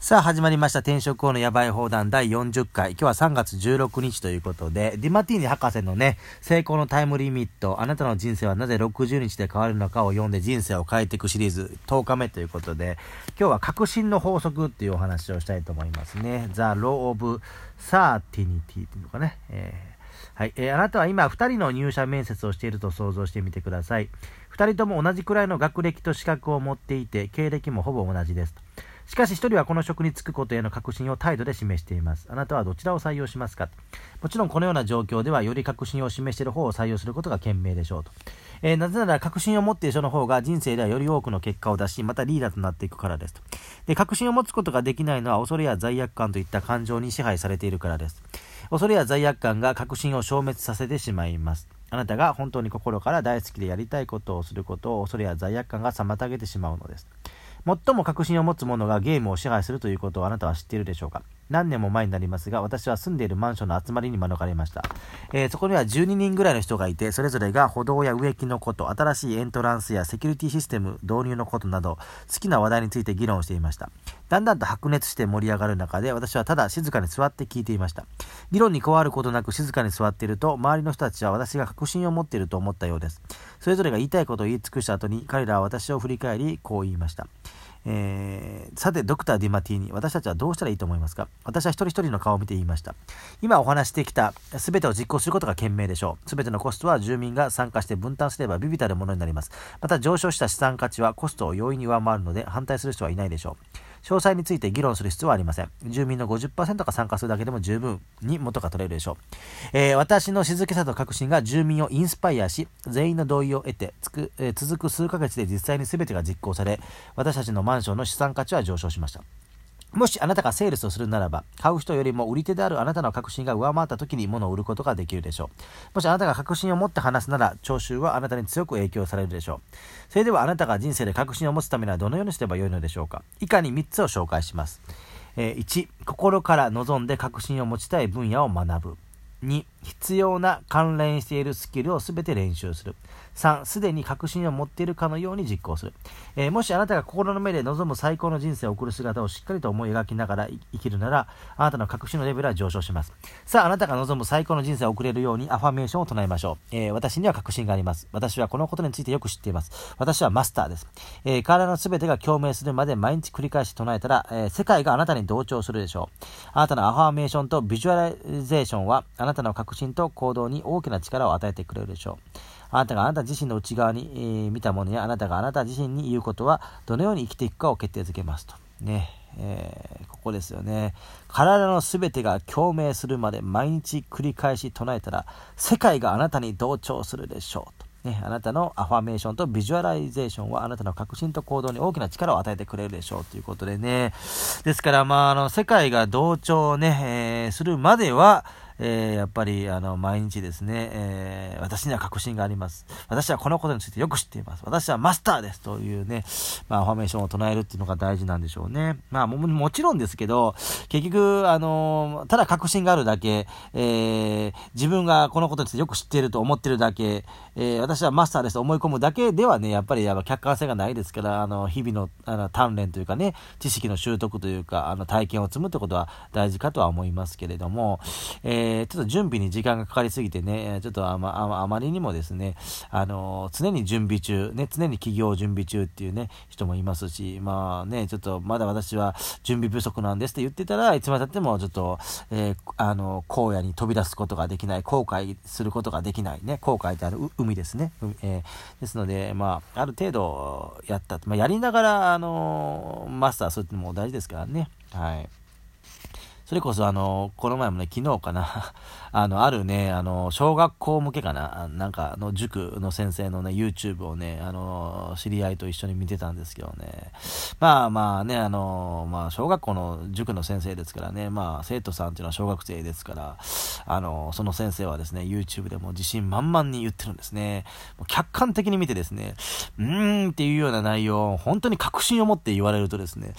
さあ始まりました転職後のヤバい放談第40回。今日は3月16日ということで、ディマティーニ博士のね、成功のタイムリミット、あなたの人生はなぜ60日で変わるのかを読んで人生を変えていくシリーズ10日目ということで、今日は革新の法則っていうお話をしたいと思いますね。The Law of Certainty っていうのかね。えーはい、えー、あなたは今2人の入社面接をしていると想像してみてください。2人とも同じくらいの学歴と資格を持っていて、経歴もほぼ同じです。しかし一人はこの職に就くことへの確信を態度で示しています。あなたはどちらを採用しますか？もちろんこのような状況ではより確信を示している方を採用することが賢明でしょうと。えー、なぜなら確信を持っている人の方が人生ではより多くの結果を出し、またリーダーとなっていくからですと。で、確信を持つことができないのは恐れや罪悪感といった感情に支配されているからです。恐れや罪悪感が確信を消滅させてしまいます。あなたが本当に心から大好きでやりたいことをすることを恐れや罪悪感が妨げてしまうのです。最も確信を持つ者がゲームを支配するということをあなたは知っているでしょうか？何年も前になりますが、私は住んでいるマンションの集まりに免れました。えー、そこには12人ぐらいの人がいて、それぞれが歩道や植木のこと、新しいエントランスやセキュリティシステム導入のことなど、好きな話題について議論をしていました。だんだんと白熱して盛り上がる中で、私はただ静かに座って聞いていました。議論に加わることなく静かに座っていると、周りの人たちは私が確信を持っていると思ったようです。それぞれが言いたいことを言い尽くした後に、彼らは私を振り返り、こう言いました。えー、さて、ドクター・ディマティーニ、私たちはどうしたらいいと思いますか？私は一人一人の顔を見て言いました。今お話してきた全てを実行することが賢明でしょう。全てのコストは住民が参加して分担すれば微々たるものになります。また上昇した資産価値はコストを容易に上回るので反対する人はいないでしょう。詳細について議論する必要はありません。住民の50%が参加するだけでも十分に元が取れるでしょう。えー、私の静けさと確信が住民をインスパイアし、全員の同意を得て、つくえー、続く数ヶ月で実際に全てが実行され、私たちのマンションの資産価値は上昇しました。もしあなたがセールスをするならば、買う人よりも売り手であるあなたの確信が上回った時に物を売ることができるでしょう。もしあなたが確信を持って話すなら、聴衆はあなたに強く影響されるでしょう。それではあなたが人生で確信を持つためにはどのようにすればよいのでしょうか。以下に3つを紹介します。え、1、心から望んで確信を持ちたい分野を学ぶ。2、必要な関連しているスキルを全て練習する。3、すでに確信を持っているかのように実行する。えー、もしあなたが心の目で望む最高の人生を送る姿をしっかりと思い描きながら生きるなら、あなたの確信のレベルは上昇します。さあ、あなたが望む最高の人生を送れるようにアファメーションを唱えましょう。えー、私には確信があります。私はこのことについてよく知っています。私はマスターです。えー、体の全てが共鳴するまで毎日繰り返し唱えたら、えー、世界があなたに同調するでしょう。あなたのアファメーションとビジュアライゼーションは、あなたの確信と行動に大きな力を与えてくれるでしょう。あなたがあなた自身の内側に、えー、見たものやあなたがあなた自身に言うことはどのように生きていくかを決定づけますと。ね。えー、ここですよね。体の全てが共鳴するまで毎日繰り返し唱えたら世界があなたに同調するでしょうと。ね、あなたのアファメーションとビジュアライゼーションはあなたの確信と行動に大きな力を与えてくれるでしょうということでね。ですから、まあ、あの、世界が同調ね、えー、するまでは、えー、やっぱり、あの、毎日ですね、えー、私には確信があります。私はこのことについてよく知っています。私はマスターですというね、まあ、フォーメーションを唱えるっていうのが大事なんでしょうね。まあ、も、もちろんですけど、結局、あの、ただ確信があるだけ、えー、自分がこのことについてよく知っていると思ってるだけ、え、私はマスターですと思い込むだけではね、やっぱりやっぱ客観性がないですから、あの、日々の、あの、鍛錬というかね、知識の習得というか、あの、体験を積むってことは大事かとは思いますけれども、えーえー、ちょっと準備に時間がかかりすぎてね、ちょっとあまあまりにもですね、あの常に準備中、ね、常に企業準備中っていうね、人もいますし、まあね、ちょっとまだ私は準備不足なんですって言ってたらいつまでたってもちょっと、えー、あの、荒野に飛び出すことができない、後悔することができないね、後悔ってある海ですね。えー、ですので、まあ、ある程度やった、まあ、やりながら、あのマスターするってのも大事ですからね。はい。それこそあの、この前もね、昨日かな、あの、あるね、あの、小学校向けかな、なんかの塾の先生のね、YouTube をね、あの、知り合いと一緒に見てたんですけどね。まあまあね、あの、まあ、小学校の塾の先生ですからね、まあ、生徒さんっていうのは小学生ですから、あの、その先生はですね、YouTube でも自信満々に言ってるんですね。客観的に見てですね、うーんっていうような内容、本当に確信を持って言われるとですね、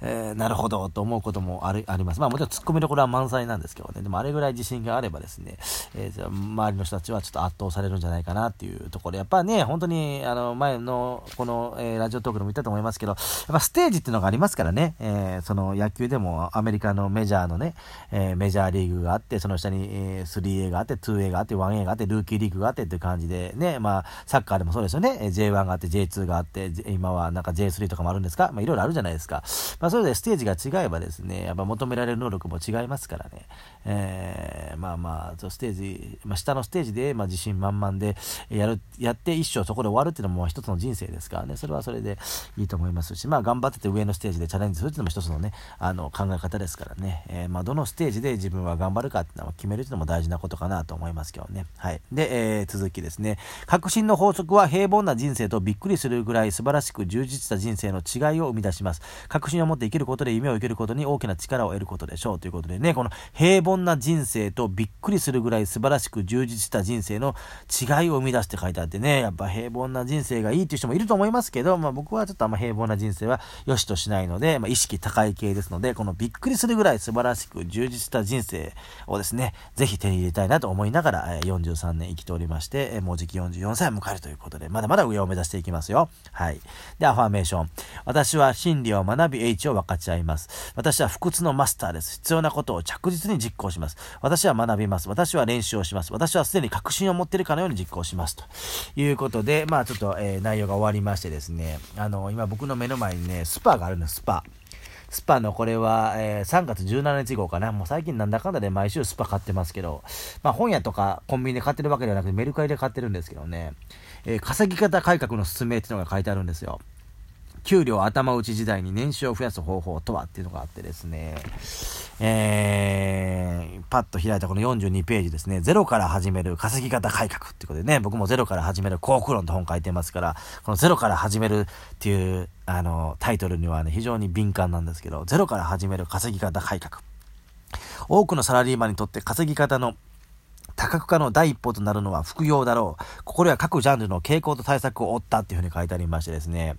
えー、なるほどと思うこともあります。まあもちろん突っ込みどころは満載なんですけどね、でもあれぐらい自信があればですね、えー、周りの人たちはちょっと圧倒されるんじゃないかなっていうところ、やっぱね、本当に、あの、前の、この、えー、ラジオトークでも言ったと思いますけど、やっぱステージっていうのがありますからね、えー、その野球でもアメリカのメジャーのね、えー、メジャーリーグがあって、その下に、えー、3A があって、2A があって、1A があって、ルーキーリーグがあってっていう感じで、ね、まあ、サッカーでもそうですよね、J1 があって、J2 があって、今はなんか J3 とかもあるんですか、まあ、いろいろあるじゃないですか。まあ、それでステージが違えばですね、やっぱ求められる能力も違いますからね、えー、まあまあ、ステージ、まあ、下のステージで、まあ、自信満々でやる、やって一生そこで終わるっていうのも一つの人生ですからね、それはそれでいいと思いますし、まあ、頑張ってて上のステージでチャレンジするっていうのも一つのね、あの、考え方ですからね、えー、まあ、どのステージで自分は頑張るかっていうのを決めるっていうのも大事なことかなと思いますけどね。はい。で、えー、続きですね。革新の法則は平凡な人生とびっくりするぐらい素晴らしく充実した人生の違いを生み出します。確信を持って生きることで夢を生きることに大きな力を得ることでしょううということでね、この平凡な人生とびっくりするぐらい素晴らしく充実した人生の違いを生み出して書いてあってね、やっぱ平凡な人生がいいっていう人もいると思いますけど、まあ僕はちょっとあんま平凡な人生は良しとしないので、まあ意識高い系ですので、このびっくりするぐらい素晴らしく充実した人生をですね、ぜひ手に入れたいなと思いながら、43年生きておりまして、もうじき44歳を迎えるということで、まだまだ上を目指していきますよ。はい。で、アファメーション。私は真理を学び H を分かち合います。私は不屈のマスターです。必要なことを着実に実行します。私は学びます。私は練習をします。私はすでに確信を持っているかのように実行します。ということで、まあちょっと、えー、内容が終わりましてですね、あの、今僕の目の前にね、 SPA!があるんです、 SPA!。SPA!のこれは、えー、3月17日号かな。もう最近なんだかんだで毎週 SPA!買ってますけど、まあ本屋とかコンビニで買ってるわけではなくてメルカリで買ってるんですけどね、えー、稼ぎ方改革の説明っていうのが書いてあるんですよ。給料頭打ち時代に年収を増やす方法とはっていうのがあってですね、えー、パッと開いたこの42ページですね、ゼロから始める稼ぎ方改革っていうことでね、僕もゼロから始める幸福論って本書いてますから、このゼロから始めるっていう、あの、タイトルにはね、非常に敏感なんですけど、ゼロから始める稼ぎ方改革。多くのサラリーマンにとって稼ぎ方の多角化の第一歩となるのは副業だろう。ここでは各ジャンルの傾向と対策を追ったっていうふうに書いてありましてですね。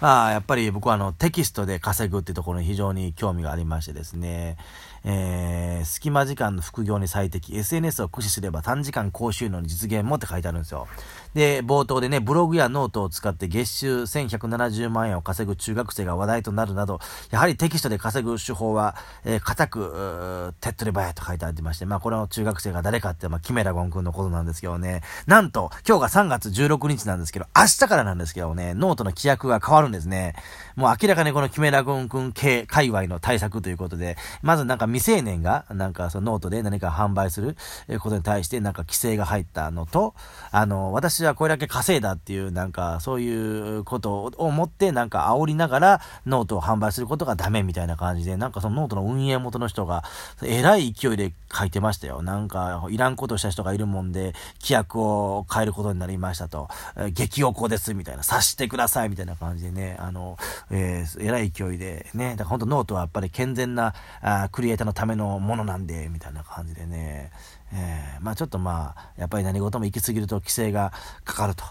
まあ、やっぱり僕はあのテキストで稼ぐっていうところに非常に興味がありましてですね、えー、隙間時間の副業に最適、SNS を駆使すれば短時間高収入の実現もって書いてあるんですよ。で、冒頭でね、ブログやノートを使って月収1170万円を稼ぐ中学生が話題となるなど、やはりテキストで稼ぐ手法は、えー、固く、手っ取り早いと書いてありまして、まあ、これの中学生が誰かって、まあ、キメラゴン君のことなんですけどね、なんと、今日が3月16日なんですけど、明日からなんですけどね、ノートの規約が変わるんですね。もう明らかにこのキメラゴン君系界隈の対策ということで、まずなんか未成年が、なんかそのノートで何か販売することに対してなんか規制が入ったのと、あの、私はこれだけ稼いだっていう、なんかそういうことを思って、なんか煽りながらノートを販売することがダメみたいな感じで、なんかそのノートの運営元の人が、えらい勢いで書いてましたよ。なんか、いらんことした人がいるもんで、規約を変えることになりましたと、え激おこです、みたいな、察してください、みたいな感じでね、あの、えー、えらい勢いでね、だから本当ノートはやっぱり健全なあクリエイターのためのものなんで、みたいな感じでね、えー、まあちょっとまあ、やっぱり何事も行き過ぎると規制がかかると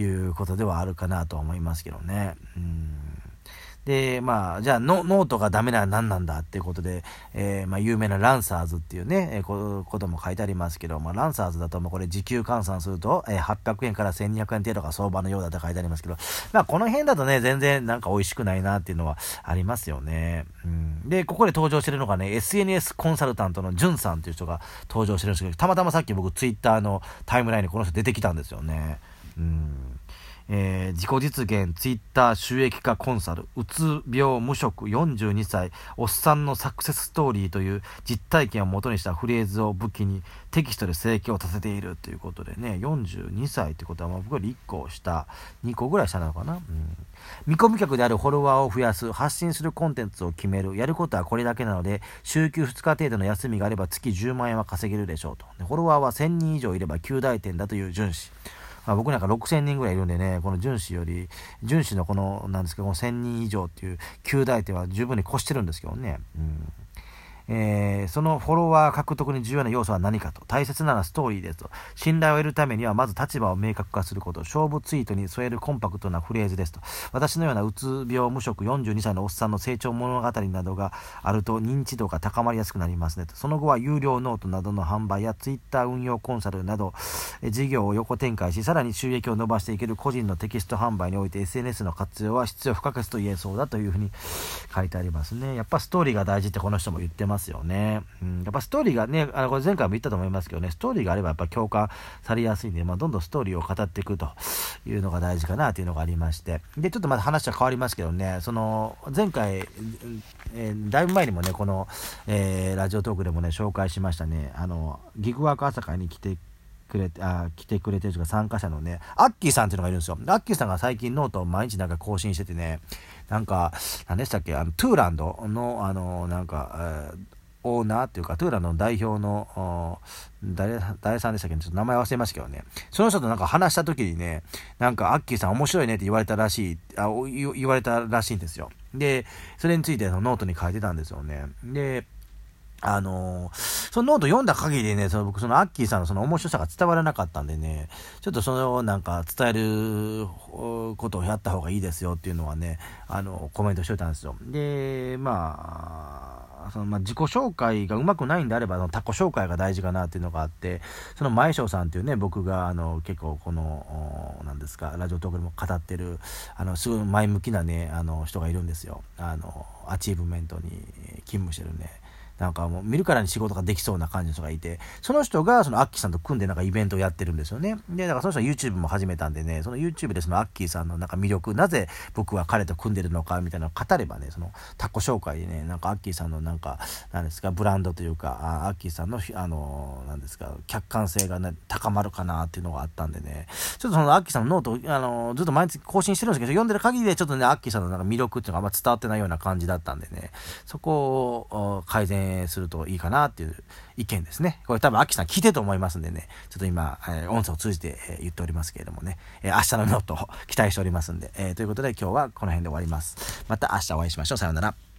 いうことではあるかなと思いますけどね。うんで、まあ、じゃあノ、ノートがダメなら何なんだっていうことで、えー、まあ、有名なランサーズっていうね、えー、ことも書いてありますけど、まあ、ランサーズだと、もうこれ時給換算すると、えー、800円から1200円程度が相場のようだって書いてありますけど、まあ、この辺だとね、全然なんか美味しくないなっていうのはありますよね。うん。で、ここで登場してるのがね、SNS コンサルタントのジュンさんっていう人が登場してるんですけど、たまたまさっき僕ツイッターのタイムラインにこの人出てきたんですよね。うん。えー、自己実現ツイッター収益化コンサルうつ病無職42歳おっさんのサクセスストーリーという実体験をもとにしたフレーズを武器にテキストで生計を立ているということでね42歳ってことはまあ僕より1個下2個ぐらい下なのかな、うん、見込み客であるフォロワーを増やす発信するコンテンツを決めるやることはこれだけなので週休2日程度の休みがあれば月10万円は稼げるでしょうと。フォロワーは1000人以上いれば9大点だという順次まあ、僕なんか6000人ぐらいいるんでね、この純子より、純子のこの、なんですか、この1000人以上っていう9大手は十分に越してるんですけどね。うんえー、そのフォロワー獲得に重要な要素は何かと。大切なのはストーリーですと。信頼を得るためには、まず立場を明確化すること。勝負ツイートに添えるコンパクトなフレーズですと。私のようなうつ病無職42歳のおっさんの成長物語などがあると認知度が高まりやすくなりますねと。その後は有料ノートなどの販売やツイッター運用コンサルなど、え事業を横展開し、さらに収益を伸ばしていける個人のテキスト販売において SNS の活用は必要不可欠と言えそうだというふうに書いてありますね。やっぱストーリーが大事ってこの人も言ってますますよね。うん、やっぱストーリーがね、あのこれ前回も言ったと思いますけどね、ストーリーがあればやっぱ共感されやすいんで、まあ、どんどんストーリーを語っていくというのが大事かなというのがありまして、で、ちょっとまた話は変わりますけどね、その、前回、えー、だいぶ前にもね、この、えー、ラジオトークでもね、紹介しましたね、あの、ギグワーク朝会に来てくれて、あ来てくれてるとか参加者のね、アッキーさんっていうのがいるんですよ。アッキーさんが最近ノートを毎日なんか更新しててね、なんか、何でしたっけ、あの、トゥーランドの、あの、なんか、えーオーナーっていうか、トゥーランドの代表の、誰、誰さんでしたっけ？ちょっと名前忘れましたけどね。その人となんか話した時にね、なんか、アッキーさん面白いねって言われたらしい、あ言われたらしいんですよ。で、それについてのノートに書いてたんですよね。で、あのー、そのノート読んだ限りね、その僕、そのアッキーさんのその面白さが伝わらなかったんでね、ちょっとそのなんか伝えることをやった方がいいですよっていうのはね、あの、コメントしといたんですよ。で、まあ、そのまあ自己紹介がうまくないんであれば、他己紹介が大事かなっていうのがあって、その前翔さんっていうね、僕があの結構この、なんですか、ラジオトークでも語ってる、あの、すごい前向きなね、あの人がいるんですよ。あの、アチーブメントに勤務してるね。なんかもう見るからに仕事ができそうな感じの人がいて、その人がそのアッキーさんと組んでなんかイベントをやってるんですよね。で、だからその人は YouTube も始めたんでね、その YouTube でそのアッキーさんのなんか魅力、なぜ僕は彼と組んでるのかみたいなのを語ればね、その他己紹介でね、なんかアッキーさんのなんか、なんですか、ブランドというか、あアッキーさんの、あの、なんですか、客観性がね、高まるかなっていうのがあったんでね、ちょっとそのアッキーさんのノート、あの、ずっと毎日更新してるんですけど、読んでる限りでちょっとね、アッキーさんのなんか魅力っていうのがあんま伝わってないような感じだったんでね、そこを改善するといいかなっていう意見ですね。これ多分、アキさん聞いてると思いますんでね、ちょっと今、えー、音声を通じて、えー、言っておりますけれどもね、えー、明日のノートを期待しておりますんで、えー、ということで今日はこの辺で終わります。また明日お会いしましょう。さようなら。